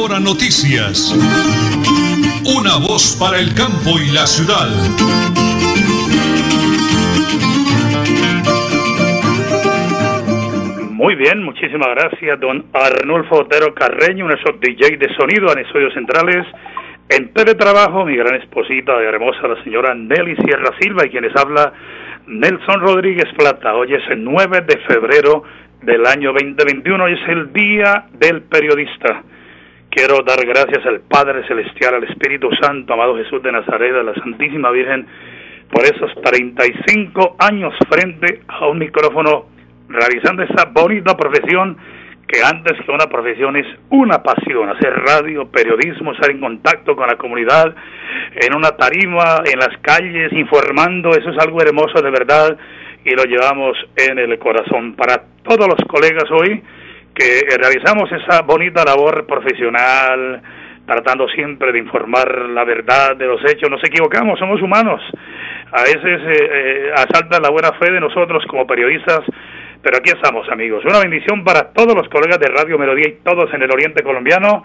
Hora Noticias. Una voz para el campo y la ciudad. Muy bien, muchísimas gracias, don Arnulfo Otero Carreño, nuestro DJ de sonido en estudios centrales. En teletrabajo, mi gran esposita de hermosa, la señora Nelly Sierra Silva, y quienes habla Nelson Rodríguez Plata. Hoy es el 9 de febrero del año 2021, hoy es el Día del Periodista. Quiero dar gracias al Padre Celestial, al Espíritu Santo, amado Jesús de Nazaret, a la Santísima Virgen, por esos 35 años frente a un micrófono, realizando esa bonita profesión que antes que una profesión es una pasión, hacer radio, periodismo, estar en contacto con la comunidad, en una tarima, en las calles, informando, eso es algo hermoso de verdad y lo llevamos en el corazón. Para todos los colegas hoy que realizamos esa bonita labor profesional, tratando siempre de informar la verdad de los hechos, nos equivocamos, somos humanos, a veces eh, eh, asalta la buena fe de nosotros como periodistas, pero aquí estamos amigos. Una bendición para todos los colegas de Radio Melodía y todos en el Oriente Colombiano.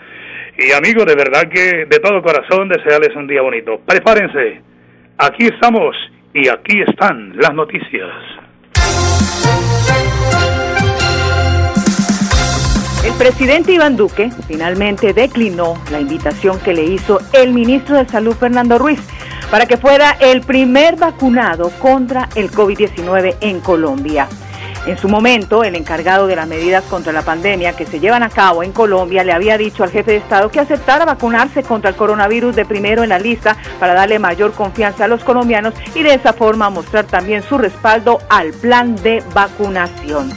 Y amigos, de verdad que de todo corazón desearles un día bonito. Prepárense, aquí estamos y aquí están las noticias. El presidente Iván Duque finalmente declinó la invitación que le hizo el ministro de Salud Fernando Ruiz para que fuera el primer vacunado contra el COVID-19 en Colombia. En su momento, el encargado de las medidas contra la pandemia que se llevan a cabo en Colombia le había dicho al jefe de Estado que aceptara vacunarse contra el coronavirus de primero en la lista para darle mayor confianza a los colombianos y de esa forma mostrar también su respaldo al plan de vacunación.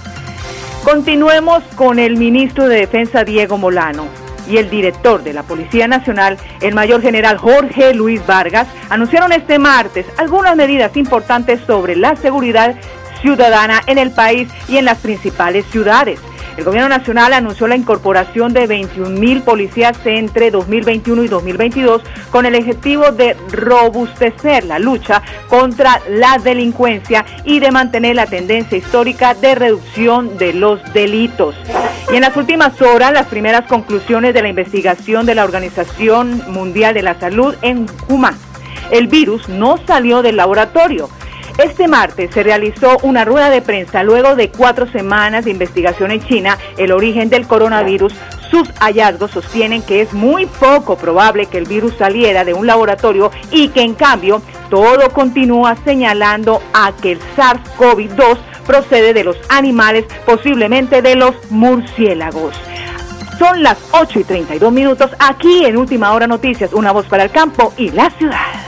Continuemos con el ministro de Defensa Diego Molano y el director de la Policía Nacional, el mayor general Jorge Luis Vargas, anunciaron este martes algunas medidas importantes sobre la seguridad ciudadana en el país y en las principales ciudades. El Gobierno Nacional anunció la incorporación de 21 mil policías entre 2021 y 2022 con el objetivo de robustecer la lucha contra la delincuencia y de mantener la tendencia histórica de reducción de los delitos. Y en las últimas horas, las primeras conclusiones de la investigación de la Organización Mundial de la Salud en Juma. El virus no salió del laboratorio este martes se realizó una rueda de prensa luego de cuatro semanas de investigación en China, el origen del coronavirus. Sus hallazgos sostienen que es muy poco probable que el virus saliera de un laboratorio y que en cambio todo continúa señalando a que el SARS-CoV-2 procede de los animales, posiblemente de los murciélagos. Son las 8 y 32 minutos aquí en Última Hora Noticias, una voz para el campo y la ciudad.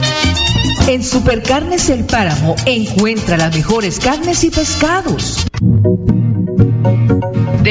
En Supercarnes El Páramo encuentra las mejores carnes y pescados.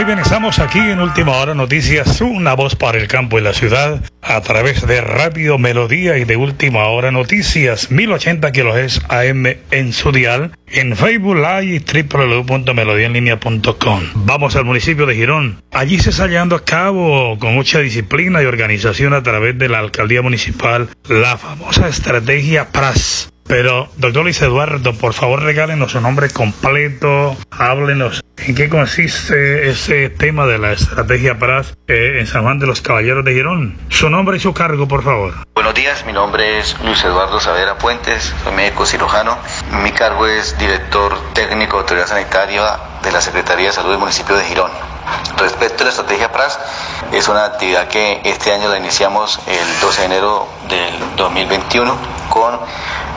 muy bien, estamos aquí en Última Hora Noticias, una voz para el campo y la ciudad, a través de Radio Melodía y de Última Hora Noticias, 1080 kHz AM en su dial, en Facebook Live y www.melodiaenlinea.com. Vamos al municipio de Girón. Allí se está llevando a cabo con mucha disciplina y organización a través de la alcaldía municipal la famosa estrategia PRAS pero, doctor Luis Eduardo, por favor regálenos su nombre completo, háblenos en qué consiste ese tema de la estrategia PRAS eh, en San Juan de los Caballeros de Girón. Su nombre y su cargo, por favor. Buenos días, mi nombre es Luis Eduardo Savera Puentes, soy médico cirujano. Mi cargo es director técnico de autoridad sanitaria de la Secretaría de Salud del municipio de Girón. Respecto a la estrategia PRAS, es una actividad que este año la iniciamos el 12 de enero del 2021 con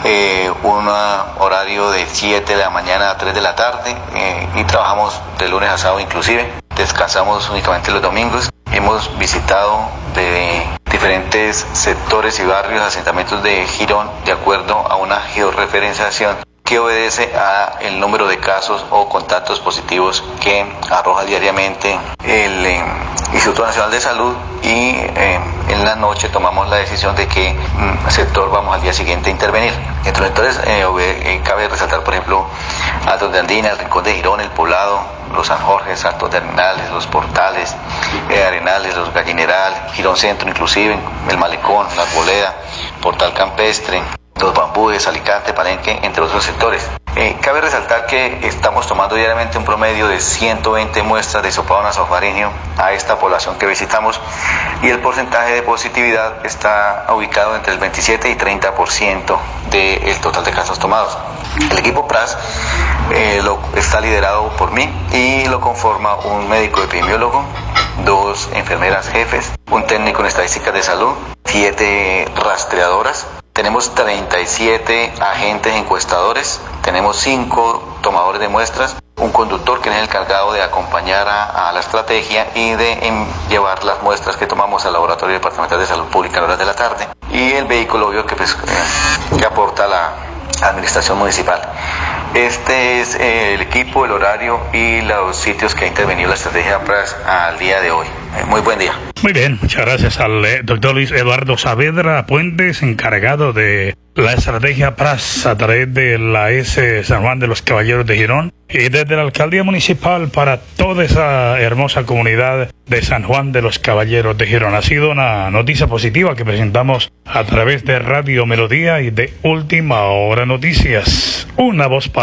eh, un horario de 7 de la mañana a 3 de la tarde eh, y trabajamos de lunes a sábado inclusive. Descansamos únicamente los domingos. Hemos visitado de diferentes sectores y barrios, asentamientos de Girón, de acuerdo a una georreferenciación que obedece a el número de casos o contactos positivos que arroja diariamente el eh, Instituto Nacional de Salud y eh, en la noche tomamos la decisión de qué mm, sector vamos al día siguiente a intervenir. Entonces, eh, cabe resaltar, por ejemplo, Altos de Andina, el Rincón de Girón, el Poblado, los San Jorge, Altos de Arenales, los Portales, Arenales, los Gallineral, Girón Centro inclusive, el Malecón, la Arboleda, Portal Campestre, los bambúes, Alicante, Palenque, entre otros sectores. Eh, cabe resaltar que estamos tomando diariamente un promedio de 120 muestras de sopado nasofaringeo a esta población que visitamos y el porcentaje de positividad está ubicado entre el 27 y 30% del total de casos tomados. El equipo PRAS eh, lo, está liderado por mí y lo conforma un médico epidemiólogo, dos enfermeras jefes, un técnico en estadísticas de salud, siete rastreadoras, tenemos 37 agentes encuestadores, tenemos 5 tomadores de muestras, un conductor que es el encargado de acompañar a, la estrategia y de llevar las muestras que tomamos al Laboratorio Departamental de Salud Pública a horas de la tarde y el vehículo obvio que, pues, eh, que aporta la administración municipal. Este es el equipo, el horario y los sitios que ha intervenido la estrategia PRAS al día de hoy. Eh, muy buen día. Muy bien, muchas gracias al eh, doctor Luis Eduardo Saavedra Puentes, encargado de la estrategia PRAS a través de la S San Juan de los Caballeros de Girón y desde la alcaldía municipal para toda esa hermosa comunidad de San Juan de los Caballeros de Girón. Ha sido una noticia positiva que presentamos a través de Radio Melodía y de Última Hora Noticias. Una voz para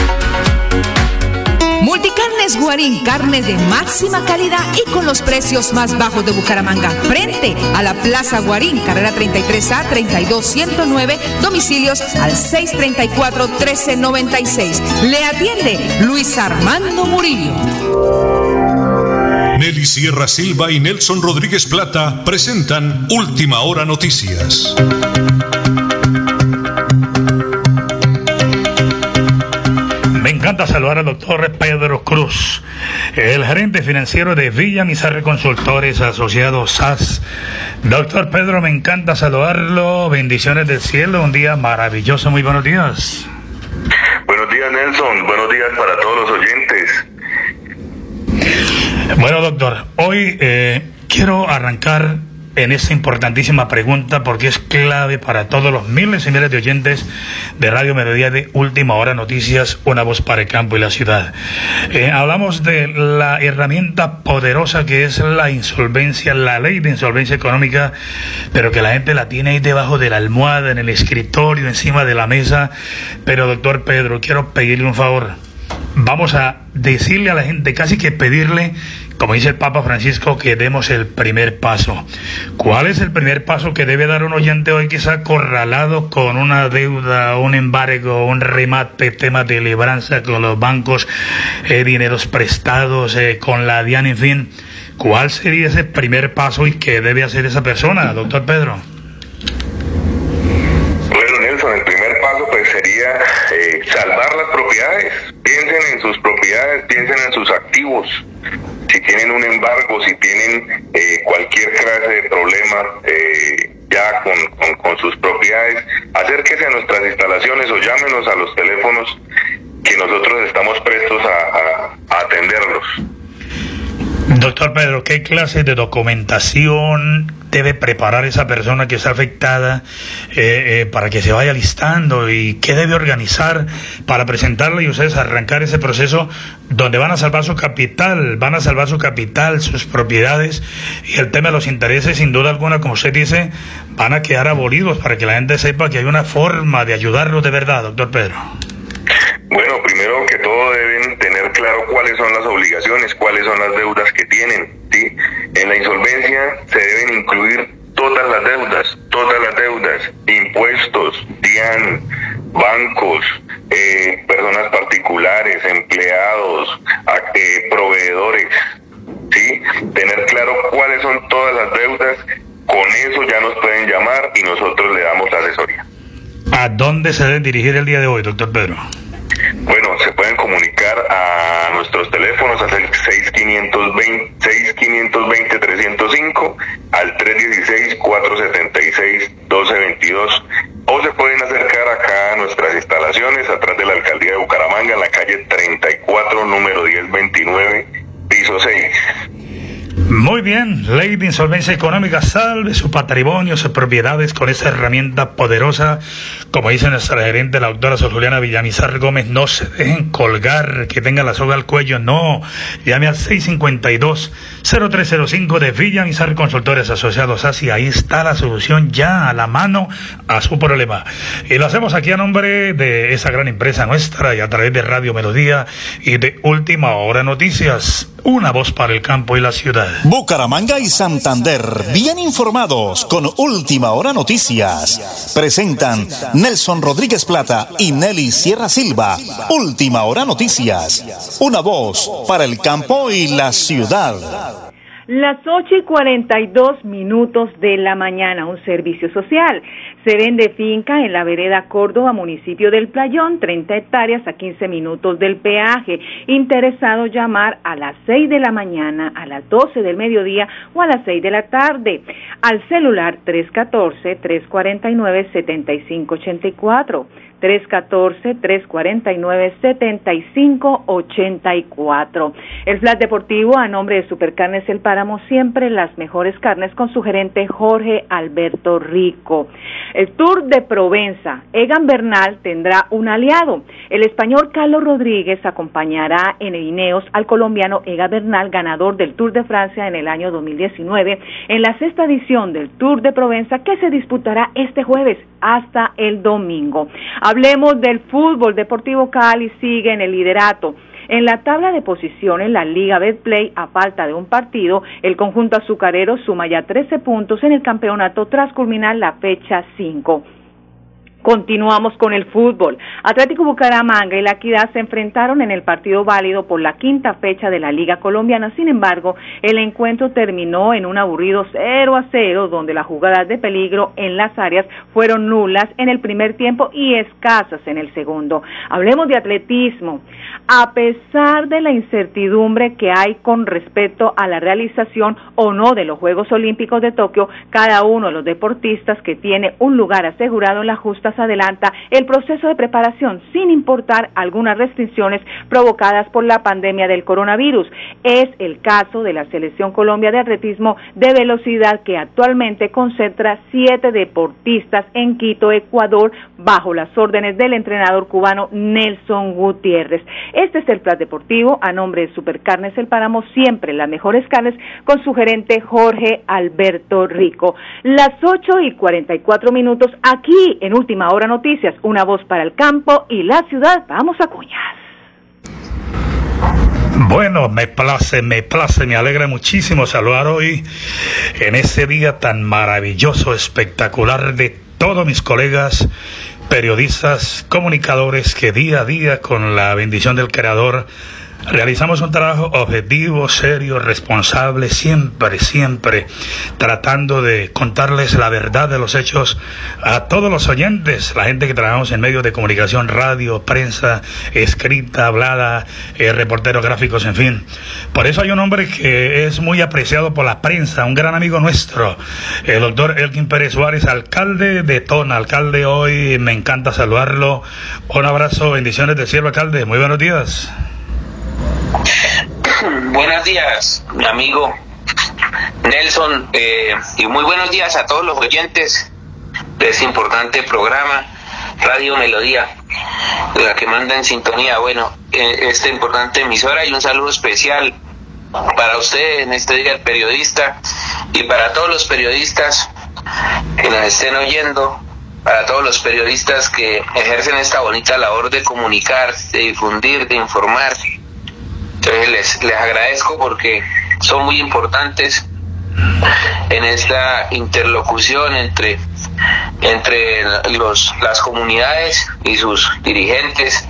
Multicarnes Guarín, carne de máxima calidad y con los precios más bajos de Bucaramanga. Frente a la Plaza Guarín, carrera 33A 32109, domicilios al 634-1396. Le atiende Luis Armando Murillo. Nelly Sierra Silva y Nelson Rodríguez Plata presentan Última Hora Noticias. Encanta saludar al doctor Pedro Cruz, el gerente financiero de Villa Mizarre Consultores Asociados SAS. Doctor Pedro, me encanta saludarlo. Bendiciones del cielo. Un día maravilloso. Muy buenos días. Buenos días, Nelson. Buenos días para todos los oyentes. Bueno, doctor, hoy eh, quiero arrancar en esta importantísima pregunta porque es clave para todos los miles y miles de oyentes de Radio Melodía de Última Hora Noticias, una voz para el campo y la ciudad. Eh, hablamos de la herramienta poderosa que es la insolvencia, la ley de insolvencia económica, pero que la gente la tiene ahí debajo de la almohada, en el escritorio, encima de la mesa. Pero doctor Pedro, quiero pedirle un favor. Vamos a decirle a la gente, casi que pedirle como dice el Papa Francisco, que demos el primer paso. ¿Cuál es el primer paso que debe dar un oyente hoy quizá acorralado con una deuda, un embargo, un remate, tema de libranza con los bancos, eh, dineros prestados, eh, con la DIAN, en fin? ¿Cuál sería ese primer paso y qué debe hacer esa persona, doctor Pedro? Bueno, Nelson, el primer paso pues sería eh, salvar las propiedades. Piensen en sus propiedades, piensen en sus activos si tienen un embargo, si tienen eh, cualquier clase de problema eh, ya con, sus propiedades, acérquese a nuestras instalaciones o llámenos a los teléfonos que nosotros estamos prestos a atenderlos. Doctor Pedro, ¿qué clase de documentación debe preparar esa persona que está afectada eh, eh, para que se vaya listando y qué debe organizar para presentarla y ustedes arrancar ese proceso donde van a salvar su capital, van a salvar su capital, sus propiedades y el tema de los intereses, sin duda alguna, como usted dice, van a quedar abolidos para que la gente sepa que hay una forma de ayudarlos de verdad, doctor Pedro. Bueno, primero que todo deben tener claro cuáles son las obligaciones, cuáles son las deudas que tienen. ¿sí? En la insolvencia se deben incluir todas las deudas, todas las deudas, impuestos, DIAN, bancos, eh, personas particulares, empleados, eh, proveedores. ¿sí? Tener claro cuáles son todas las deudas, con eso ya nos pueden llamar y nosotros le damos asesoría. ¿A dónde se deben dirigir el día de hoy, doctor Pedro? Bueno, se pueden comunicar a nuestros teléfonos al 6520 6520 305 al 316 476 1222 o se pueden acercar acá a nuestras instalaciones atrás de la alcaldía de Bucaramanga en la calle 34 número 1029 piso 6. Muy bien, ley de insolvencia económica, salve su patrimonio, sus propiedades con esa herramienta poderosa. Como dice nuestra gerente, la doctora Sol Juliana Villamizar Gómez, no se dejen colgar, que tenga la soga al cuello, no. Llame al 652-0305 de Villamizar Consultores Asociados. Así, ahí está la solución ya a la mano a su problema. Y lo hacemos aquí a nombre de esa gran empresa nuestra y a través de Radio Melodía y de Última Hora Noticias. Una voz para el campo y la ciudad. Bucaramanga y Santander, bien informados con Última Hora Noticias. Presentan Nelson Rodríguez Plata y Nelly Sierra Silva. Última Hora Noticias. Una voz para el campo y la ciudad. Las 8 y 42 minutos de la mañana, un servicio social. Se vende finca en la vereda Córdoba, municipio del Playón, 30 hectáreas a 15 minutos del peaje. Interesado llamar a las 6 de la mañana, a las 12 del mediodía o a las 6 de la tarde. Al celular 314-349-7584. 314-349-7584. El Flat Deportivo, a nombre de Supercarnes El Páramo, siempre las mejores carnes con su gerente Jorge Alberto Rico. El Tour de Provenza, Egan Bernal tendrá un aliado. El español Carlos Rodríguez acompañará en Ineos al colombiano Egan Bernal, ganador del Tour de Francia en el año 2019, en la sexta edición del Tour de Provenza que se disputará este jueves hasta el domingo. Hablemos del fútbol. Deportivo Cali sigue en el liderato. En la tabla de posiciones, la Liga Betplay, a falta de un partido, el conjunto azucarero suma ya 13 puntos en el campeonato tras culminar la fecha 5. Continuamos con el fútbol. Atlético Bucaramanga y La Equidad se enfrentaron en el partido válido por la quinta fecha de la Liga Colombiana. Sin embargo, el encuentro terminó en un aburrido 0 a 0, donde las jugadas de peligro en las áreas fueron nulas en el primer tiempo y escasas en el segundo. Hablemos de atletismo. A pesar de la incertidumbre que hay con respecto a la realización o no de los Juegos Olímpicos de Tokio, cada uno de los deportistas que tiene un lugar asegurado en la justa adelanta el proceso de preparación sin importar algunas restricciones provocadas por la pandemia del coronavirus. Es el caso de la Selección Colombia de Atletismo de Velocidad que actualmente concentra siete deportistas en Quito, Ecuador, bajo las órdenes del entrenador cubano Nelson Gutiérrez. Este es el plan deportivo a nombre de Supercarnes El Páramo, siempre las mejores carnes, con su gerente Jorge Alberto Rico. Las 8 y 44 minutos aquí en Última Hora Noticias, una voz para el campo y la ciudad. Vamos a cuñar. Bueno, me place, me place, me alegra muchísimo saludar hoy en ese día tan maravilloso, espectacular de todos mis colegas periodistas, comunicadores que día a día con la bendición del Creador Realizamos un trabajo objetivo, serio, responsable, siempre, siempre tratando de contarles la verdad de los hechos a todos los oyentes, la gente que trabajamos en medios de comunicación, radio, prensa, escrita, hablada, eh, reporteros gráficos, en fin. Por eso hay un hombre que es muy apreciado por la prensa, un gran amigo nuestro, el doctor Elkin Pérez Suárez, alcalde de Tona, alcalde hoy, me encanta saludarlo. Un abrazo, bendiciones de cielo, alcalde, muy buenos días. Buenos días, mi amigo Nelson, eh, y muy buenos días a todos los oyentes de este importante programa, Radio Melodía, la que manda en sintonía, bueno, eh, esta importante emisora y un saludo especial para usted en este día el periodista y para todos los periodistas que nos estén oyendo, para todos los periodistas que ejercen esta bonita labor de comunicar, de difundir, de informar entonces les, les agradezco porque son muy importantes en esta interlocución entre, entre los, las comunidades y sus dirigentes.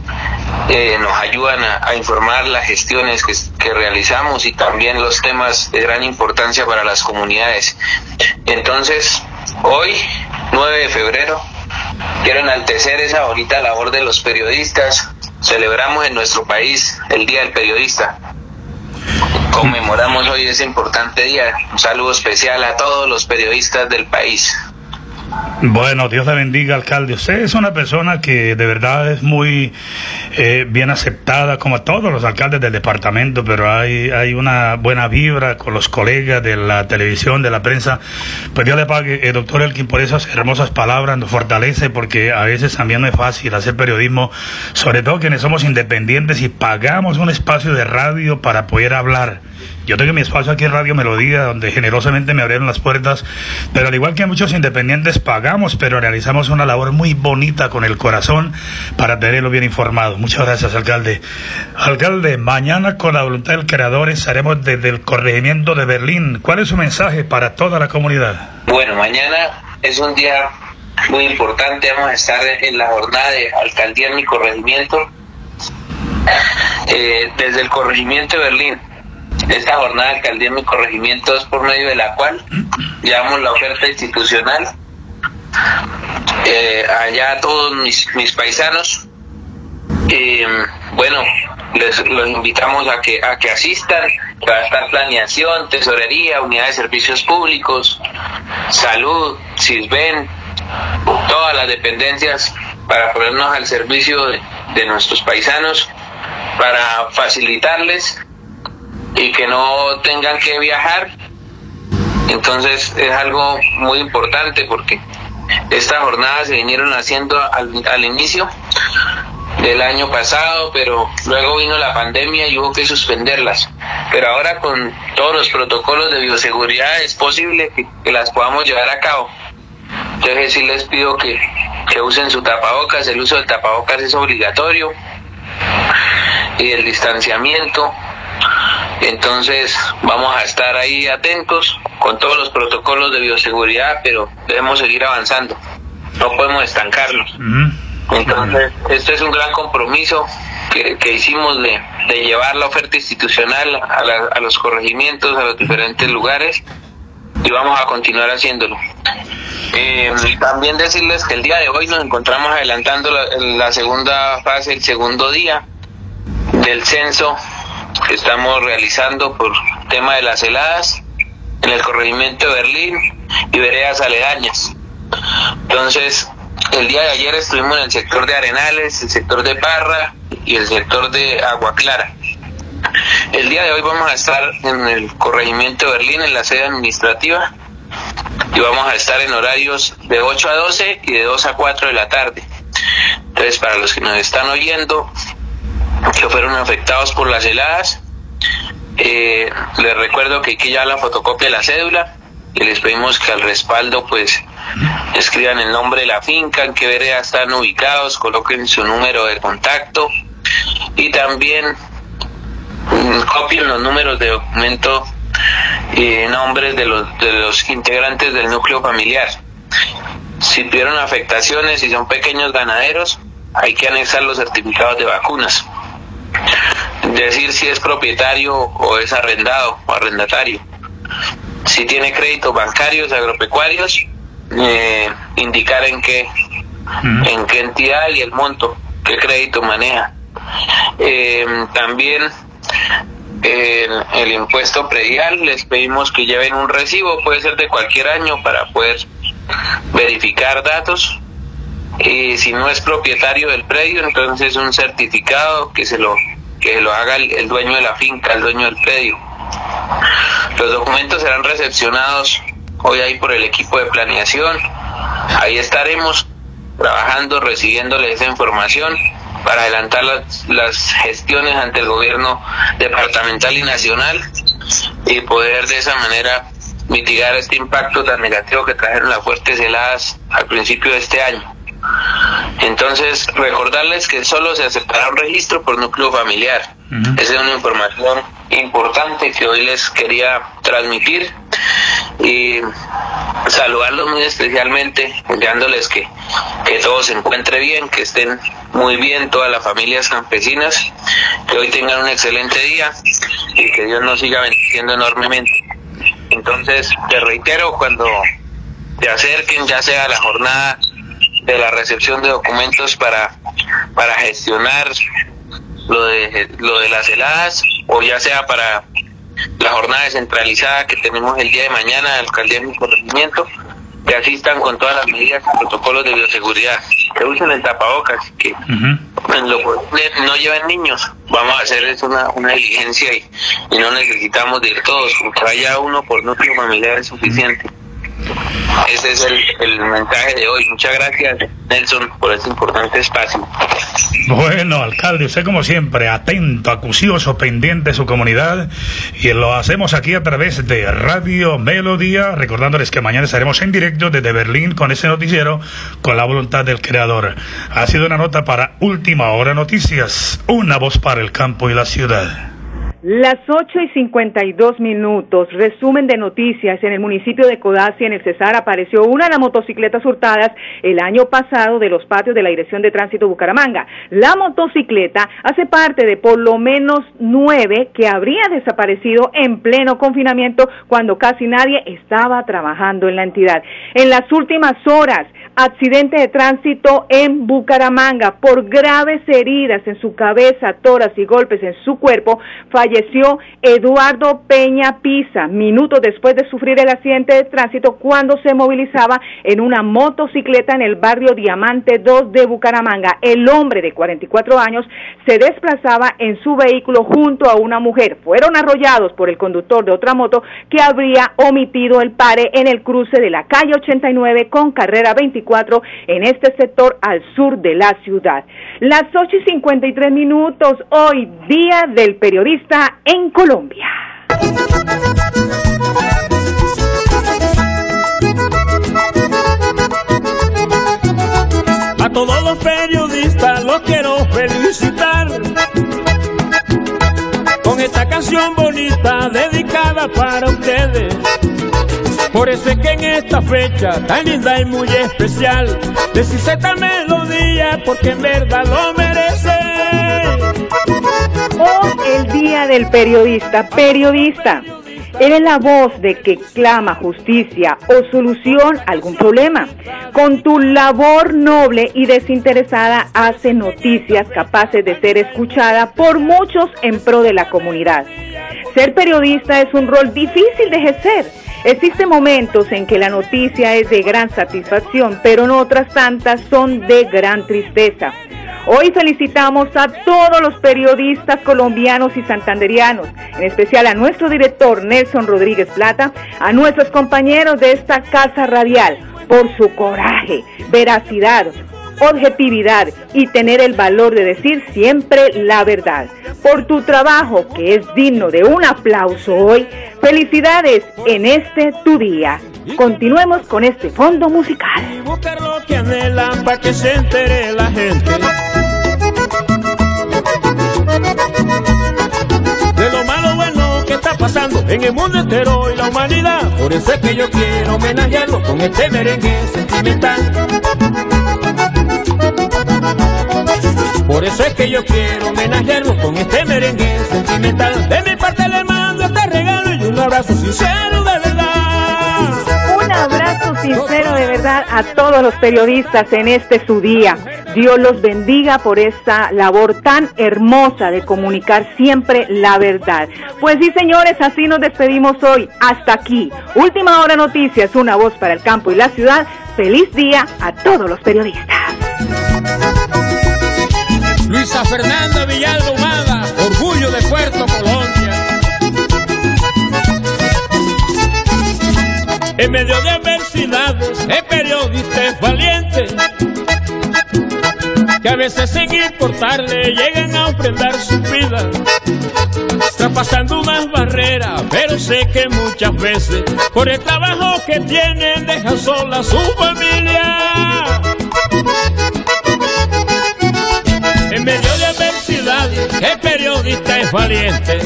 Eh, nos ayudan a, informar las gestiones que, que, realizamos y también los temas de gran importancia para las comunidades. Entonces, hoy, 9 de febrero, quiero enaltecer esa bonita labor de los periodistas, Celebramos en nuestro país el Día del Periodista. Conmemoramos hoy ese importante día. Un saludo especial a todos los periodistas del país. Bueno, Dios le bendiga, alcalde. Usted es una persona que de verdad es muy eh, bien aceptada, como todos los alcaldes del departamento, pero hay, hay una buena vibra con los colegas de la televisión, de la prensa. Pues Dios le pague, eh, doctor Elkin, por esas hermosas palabras, nos fortalece, porque a veces también no es fácil hacer periodismo, sobre todo quienes somos independientes y pagamos un espacio de radio para poder hablar yo tengo mi espacio aquí en Radio Melodía, donde generosamente me abrieron las puertas, pero al igual que muchos independientes pagamos, pero realizamos una labor muy bonita con el corazón para tenerlo bien informado. Muchas gracias, alcalde. Alcalde, mañana con la voluntad del creador estaremos desde el corregimiento de Berlín. ¿Cuál es su mensaje para toda la comunidad? Bueno, mañana es un día muy importante. Vamos a estar en la jornada de alcaldía en mi corregimiento. Eh, desde el corregimiento de Berlín esta jornada de alcaldía en mi corregimiento es por medio de la cual llevamos la oferta institucional eh, allá a todos mis, mis paisanos. y bueno, les los invitamos a que, a que asistan. Va a estar planeación, tesorería, unidad de servicios públicos, salud, SISBEN, todas las dependencias para ponernos al servicio de nuestros paisanos, para facilitarles y que no tengan que viajar. Entonces es algo muy importante porque estas jornadas se vinieron haciendo al, inicio del año pasado, pero luego vino la pandemia y hubo que suspenderlas. Pero ahora con todos los protocolos de bioseguridad es posible que, las podamos llevar a cabo. Entonces sí les pido que, que usen su tapabocas, el uso del tapabocas es obligatorio y el distanciamiento entonces vamos a estar ahí atentos con todos los protocolos de bioseguridad, pero debemos seguir avanzando. No podemos estancarnos. Entonces, este es un gran compromiso que, hicimos de, llevar la oferta institucional a, los corregimientos, a los diferentes lugares, y vamos a continuar haciéndolo. Eh, también decirles que el día de hoy nos encontramos adelantando la segunda fase, el segundo día del censo estamos realizando por tema de las heladas en el corregimiento de Berlín y veredas aledañas. Entonces, el día de ayer estuvimos en el sector de Arenales, el sector de Parra y el sector de Agua Clara. El día de hoy vamos a estar en el corregimiento de Berlín, en la sede administrativa, y vamos a estar en horarios de 8 a 12 y de 2 a 4 de la tarde. Entonces, para los que nos están oyendo, que fueron afectados por las heladas, eh, les recuerdo que hay que llevar la fotocopia de la cédula y les pedimos que al respaldo pues escriban el nombre de la finca, en qué vereda están ubicados, coloquen su número de contacto y también mm, copien los números de documento y nombres de los, de los integrantes del núcleo familiar. Si tuvieron afectaciones y son pequeños ganaderos, hay que anexar los certificados de vacunas. Decir si es propietario o es arrendado o arrendatario. Si tiene créditos bancarios, agropecuarios, eh, indicar en qué, en qué entidad y el monto, qué crédito maneja. Eh, también el, el, impuesto predial, les pedimos que lleven un recibo, puede ser de cualquier año para poder verificar datos. Y si no es propietario del predio, entonces un certificado que se lo que lo haga el, dueño de la finca, el dueño del predio. Los documentos serán recepcionados hoy ahí por el equipo de planeación. Ahí estaremos trabajando, recibiéndole esa información para adelantar las, gestiones ante el gobierno departamental y nacional y poder de esa manera mitigar este impacto tan negativo que trajeron las fuertes heladas al principio de este año. Entonces, recordarles que solo se aceptará un registro por núcleo familiar. Uh -huh. Esa es una información importante que hoy les quería transmitir y saludarlos muy especialmente, deseándoles que, que todo se encuentre bien, que estén muy bien todas las familias campesinas, que hoy tengan un excelente día y que Dios nos siga bendiciendo enormemente. Entonces, te reitero, cuando te acerquen, ya sea la jornada de la recepción de documentos para, para gestionar lo de, lo de las heladas o ya sea para la jornada descentralizada que tenemos el día de mañana, alcaldía de mi corregimiento, que asistan con todas las medidas y protocolos de bioseguridad, que usen el tapabocas, que uh -huh. en lo posible no lleven niños. Vamos a hacer es una, una diligencia y, y, no necesitamos de ir todos, porque vaya uno por núcleo familiar es suficiente. Ese es el, el, mensaje de hoy. Muchas gracias, Nelson, por este importante espacio. Bueno, alcalde, usted como siempre, atento, acucioso, pendiente de su comunidad y lo hacemos aquí a través de Radio Melodía, recordándoles que mañana estaremos en directo desde Berlín con ese noticiero con la voluntad del creador. Ha sido una nota para Última Hora Noticias, una voz para el campo y la ciudad. Las 8 y 52 minutos, resumen de noticias. En el municipio de Codazzi, en el Cesar, apareció una de las motocicletas hurtadas el año pasado de los patios de la Dirección de Tránsito Bucaramanga. La motocicleta hace parte de por lo menos nueve que habría desaparecido en pleno confinamiento cuando casi nadie estaba trabajando en la entidad. En las últimas horas, accidente de tránsito en Bucaramanga por graves heridas en su cabeza, toras y golpes en su cuerpo, falleció Eduardo Peña Pisa, minutos después de sufrir el accidente de tránsito cuando se movilizaba en una motocicleta en el barrio Diamante 2 de Bucaramanga. El hombre de 44 años se desplazaba en su vehículo junto a una mujer. Fueron arrollados por el conductor de otra moto que habría omitido el pare en el cruce de la calle 89 con carrera 24 en este sector al sur de la ciudad. Las 8 y 53 minutos, hoy Día del Periodista en Colombia. A todos los periodistas los quiero felicitar con esta canción bonita dedicada para ustedes. Por eso es que en esta fecha tan linda y muy especial, decís esta melodía porque en verdad lo merece. El Día del Periodista. Periodista, eres la voz de que clama justicia o solución a algún problema. Con tu labor noble y desinteresada hace noticias capaces de ser escuchada por muchos en pro de la comunidad. Ser periodista es un rol difícil de ejercer Existen momentos en que la noticia es de gran satisfacción, pero en otras tantas son de gran tristeza. Hoy felicitamos a todos los periodistas colombianos y santanderianos, en especial a nuestro director Nelson Rodríguez Plata, a nuestros compañeros de esta casa radial, por su coraje, veracidad, objetividad y tener el valor de decir siempre la verdad. Por tu trabajo, que es digno de un aplauso hoy, felicidades en este tu día. Continuemos con este fondo musical. que se entere la gente. De lo malo bueno que está pasando en el mundo entero y la humanidad. Por eso es que yo quiero homenajearlo con este merengue sentimental. Por eso es que yo quiero homenajearlo con este merengue sentimental. De mi parte le mando este regalo y un abrazo sincero abrazo sincero de verdad a todos los periodistas en este su día. Dios los bendiga por esta labor tan hermosa de comunicar siempre la verdad. Pues sí, señores, así nos despedimos hoy. Hasta aquí. Última hora noticias, una voz para el campo y la ciudad. Feliz día a todos los periodistas. Luisa Fernanda Villalba Humada, orgullo de Puerto En medio de adversidades, el periodista es valiente, que a veces sin importarle llegan a ofrendar su vida, traspasando unas barreras, pero sé que muchas veces por el trabajo que tienen dejan sola su familia. En medio el periodista es valiente.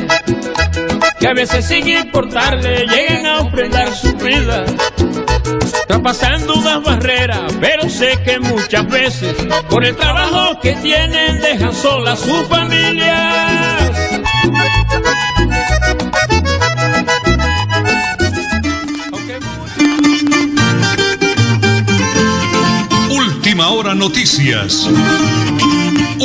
Que a veces sin importarle llegan a ofrendar su vida. Traspasando unas barreras, pero sé que muchas veces por el trabajo que tienen dejan sola a sus familias. Última hora noticias.